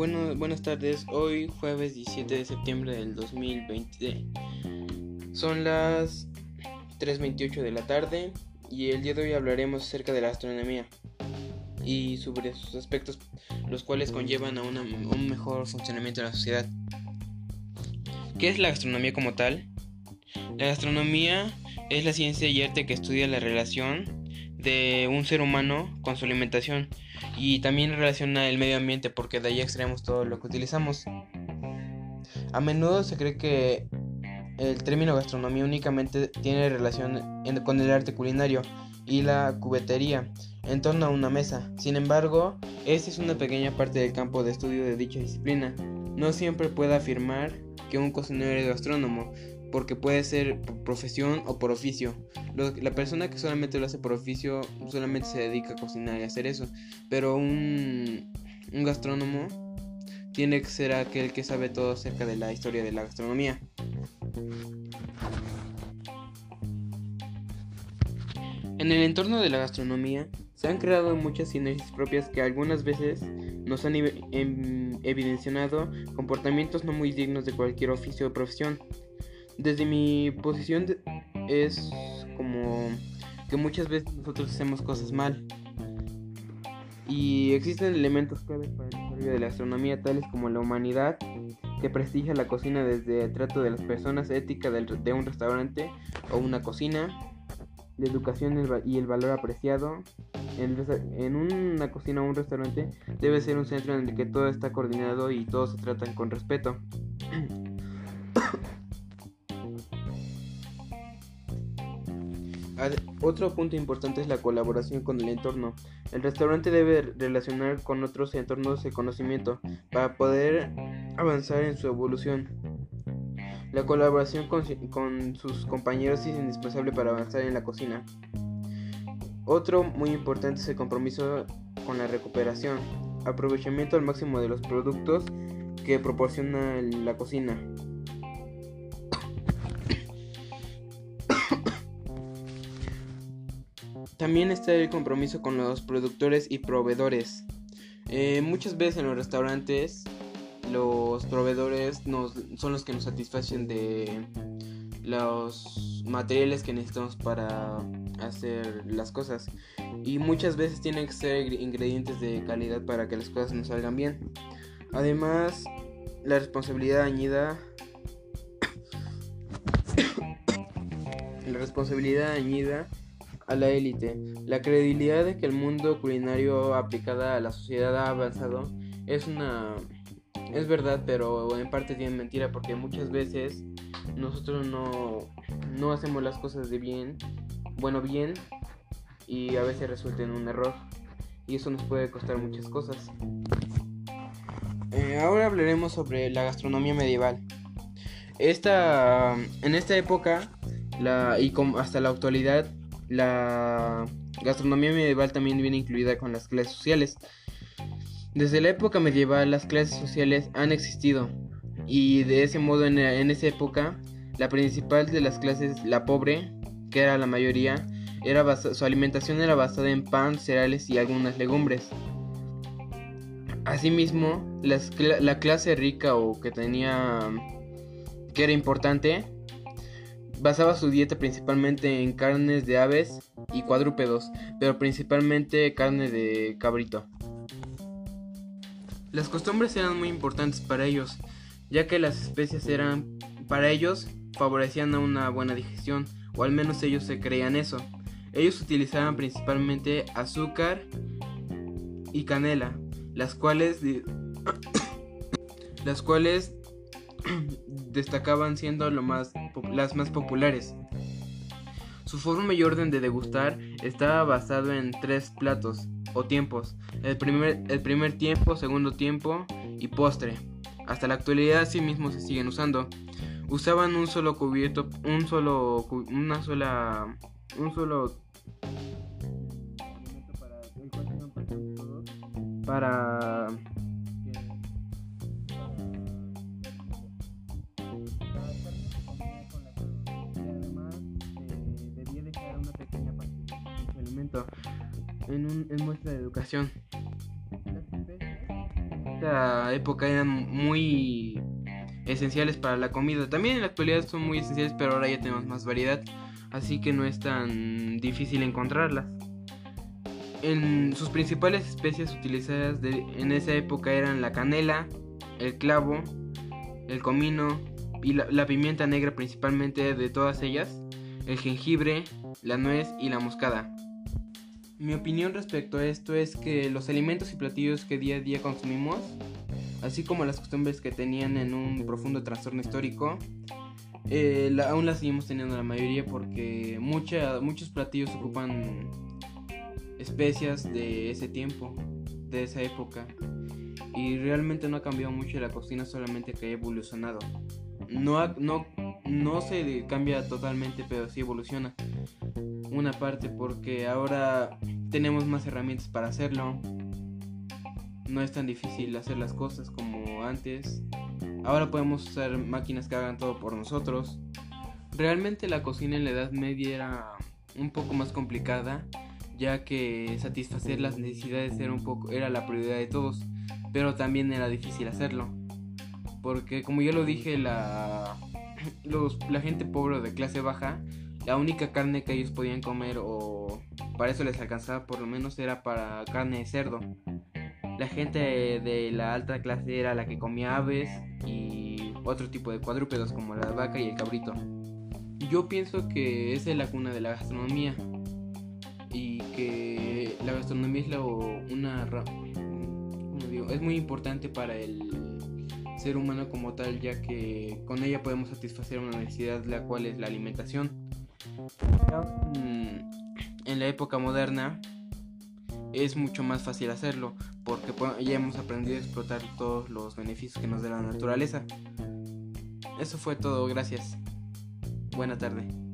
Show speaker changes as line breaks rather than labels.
Bueno, buenas tardes. Hoy jueves 17 de septiembre del 2020. Son las 3.28 de la tarde y el día de hoy hablaremos acerca de la astronomía y sobre sus aspectos los cuales conllevan a un mejor funcionamiento de la sociedad. ¿Qué es la astronomía como tal? La astronomía es la ciencia y arte que estudia la relación de un ser humano con su alimentación y también relaciona el medio ambiente porque de ahí extraemos todo lo que utilizamos. A menudo se cree que el término gastronomía únicamente tiene relación con el arte culinario y la cubetería en torno a una mesa. Sin embargo, esta es una pequeña parte del campo de estudio de dicha disciplina. No siempre puede afirmar que un cocinero es gastrónomo, porque puede ser por profesión o por oficio. la persona que solamente lo hace por oficio solamente se dedica a cocinar y hacer eso, pero un, un gastrónomo tiene que ser aquel que sabe todo acerca de la historia de la gastronomía. En el entorno de la gastronomía se han creado muchas sinergias propias que algunas veces nos han em, evidenciado comportamientos no muy dignos de cualquier oficio o profesión. Desde mi posición es como que muchas veces nosotros hacemos cosas mal. Y existen elementos claves para el desarrollo de la astronomía tales como la humanidad, que prestigia la cocina desde el trato de las personas, ética de un restaurante o una cocina, la educación y el valor apreciado. En, una cocina o un restaurante debe ser un centro en el que todo está coordinado y todos se tratan con respeto. Otro punto importante es la colaboración con el entorno. El restaurante debe relacionar con otros entornos de conocimiento para poder avanzar en su evolución. La colaboración con, con, sus compañeros es indispensable para avanzar en la cocina. Otro muy importante es el compromiso con la recuperación, aprovechamiento al máximo de los productos que proporciona la cocina. También está el compromiso con los productores y proveedores. Eh, muchas veces en los restaurantes los proveedores son los que nos satisfacen de los materiales que necesitamos para hacer las cosas. Y muchas veces tienen que ser ingredientes de calidad para que las cosas nos salgan bien. Además, la responsabilidad añida la responsabilidad añida a la élite. La credibilidad de que el mundo culinario aplicada a la sociedad ha avanzado es una es verdad, pero en parte tiene mentira porque muchas veces nosotros no, no hacemos las cosas de bien, bueno, bien, y a veces resulta en un error. Y eso nos puede costar muchas cosas. Eh, ahora hablaremos sobre la gastronomía medieval. Esta, en esta época la, y hasta la actualidad la gastronomía medieval también viene incluida con las clases sociales. Desde la época medieval las clases sociales han existido y de ese modo en, esa época la principal de las clases, la pobre, que era la mayoría, era su alimentación era basada en pan, cereales y algunas legumbres. Asimismo, la clase rica o que tenía que era importante Basaba su dieta principalmente en carnes de aves y cuadrúpedos, pero principalmente carne de cabrito. Las costumbres eran muy importantes para ellos, ya que las especias eran, para ellos, favorecían a una buena digestión, o al menos ellos se creían eso. Ellos utilizaban principalmente azúcar y canela, las cuales, las cuales destacaban siendo lo más, las más populares. Su forma y orden de degustar estaba basado en tres platos o tiempos, el primer, el primer tiempo, segundo tiempo y postre. Hasta la actualidad sí mismo se siguen usando. Usaban un solo cubierto, un solo, una sola, un solo para en, un, en muestra de educación. Especies esta época eran muy esenciales para la comida. También en la actualidad son muy esenciales, pero ahora ya tenemos más variedad, así que no es tan difícil encontrarlas. En sus principales especies utilizadas en esa época eran la canela, el clavo, el comino y la, pimienta negra principalmente de todas ellas, el jengibre, la nuez y la moscada. Mi opinión respecto a esto es que los alimentos y platillos que día a día consumimos, así como las costumbres que tenían en un profundo trastorno histórico, eh, aún las seguimos teniendo la mayoría porque muchos platillos ocupan especias de ese tiempo, de esa época. Y realmente no ha cambiado mucho la cocina, solamente que ha evolucionado. No, no, no se cambia totalmente, pero sí evoluciona. Una parte porque ahora tenemos más herramientas para hacerlo. No es tan difícil hacer las cosas como antes. Ahora podemos usar máquinas que hagan todo por nosotros. Realmente la cocina en la Edad Media era un poco más complicada ya que satisfacer las necesidades era un poco era la prioridad de todos, pero también era difícil hacerlo. Porque como ya lo dije, la los, la gente pobre de clase baja, la única carne que ellos podían comer o para eso les alcanzaba por lo menos era para carne de cerdo. La gente de la alta clase era la que comía aves y otro tipo de cuadrúpedos como la vaca y el cabrito. Yo pienso que esa es la cuna de la gastronomía y que la gastronomía es la, una es muy importante para el ser humano como tal ya que con ella podemos satisfacer una necesidad la cual es la alimentación en la época moderna es mucho más fácil hacerlo porque ya hemos aprendido a explotar todos los beneficios que nos da la naturaleza. Eso fue todo gracias. Buena tarde